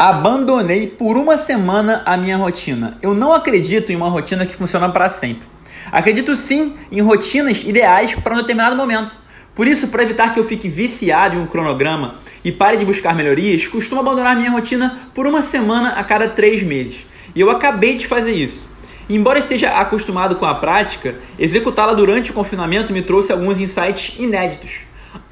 Abandonei por uma semana a minha rotina. Eu não acredito em uma rotina que funciona para sempre. Acredito sim em rotinas ideais para um determinado momento. Por isso, para evitar que eu fique viciado em um cronograma e pare de buscar melhorias, costumo abandonar minha rotina por uma semana a cada três meses. E eu acabei de fazer isso. Embora esteja acostumado com a prática, executá-la durante o confinamento me trouxe alguns insights inéditos.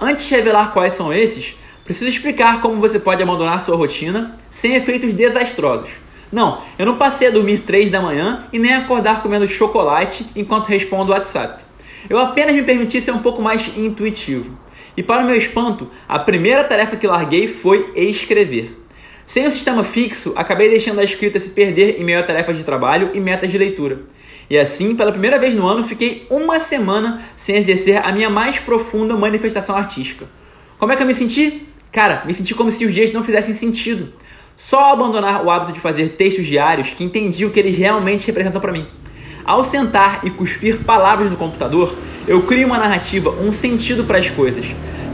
Antes de revelar quais são esses, Preciso explicar como você pode abandonar sua rotina sem efeitos desastrosos. Não, eu não passei a dormir 3 da manhã e nem acordar comendo chocolate enquanto respondo o WhatsApp. Eu apenas me permiti ser um pouco mais intuitivo. E para o meu espanto, a primeira tarefa que larguei foi escrever. Sem o sistema fixo, acabei deixando a escrita se perder em meio a tarefas de trabalho e metas de leitura. E assim, pela primeira vez no ano, fiquei uma semana sem exercer a minha mais profunda manifestação artística. Como é que eu me senti? Cara, me senti como se os dias não fizessem sentido. Só abandonar o hábito de fazer textos diários que entendi o que eles realmente representam para mim. Ao sentar e cuspir palavras no computador, eu crio uma narrativa, um sentido para as coisas.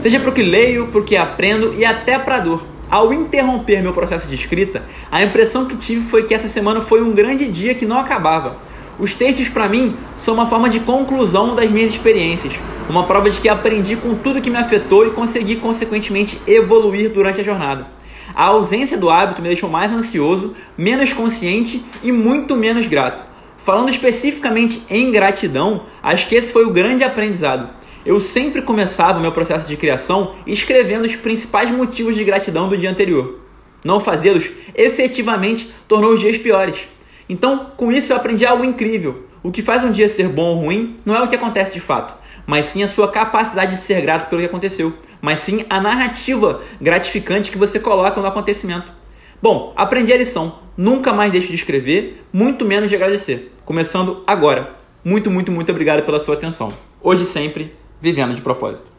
Seja para o que leio, para o que aprendo e até para a dor. Ao interromper meu processo de escrita, a impressão que tive foi que essa semana foi um grande dia que não acabava. Os textos, para mim, são uma forma de conclusão das minhas experiências, uma prova de que aprendi com tudo que me afetou e consegui, consequentemente, evoluir durante a jornada. A ausência do hábito me deixou mais ansioso, menos consciente e muito menos grato. Falando especificamente em gratidão, acho que esse foi o grande aprendizado. Eu sempre começava o meu processo de criação escrevendo os principais motivos de gratidão do dia anterior. Não fazê-los efetivamente tornou os dias piores. Então, com isso eu aprendi algo incrível. O que faz um dia ser bom ou ruim não é o que acontece de fato, mas sim a sua capacidade de ser grato pelo que aconteceu, mas sim a narrativa gratificante que você coloca no acontecimento. Bom, aprendi a lição. Nunca mais deixe de escrever, muito menos de agradecer. Começando agora. Muito, muito, muito obrigado pela sua atenção. Hoje sempre, vivendo de propósito.